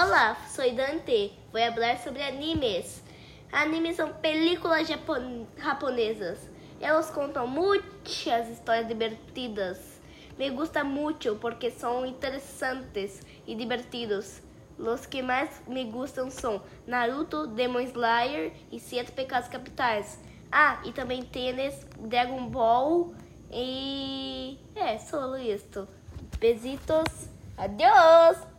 Olá, sou Dante. Vou falar sobre animes. Animes são películas japonesas. Elas contam muitas histórias divertidas. Me gusta muito porque são interessantes e divertidos. Os que mais me gustam são Naruto, Demon Slayer e Sete Pecados Capitais. Ah, e também tênis, Dragon Ball e... É, só isto. Besitos. Adiós.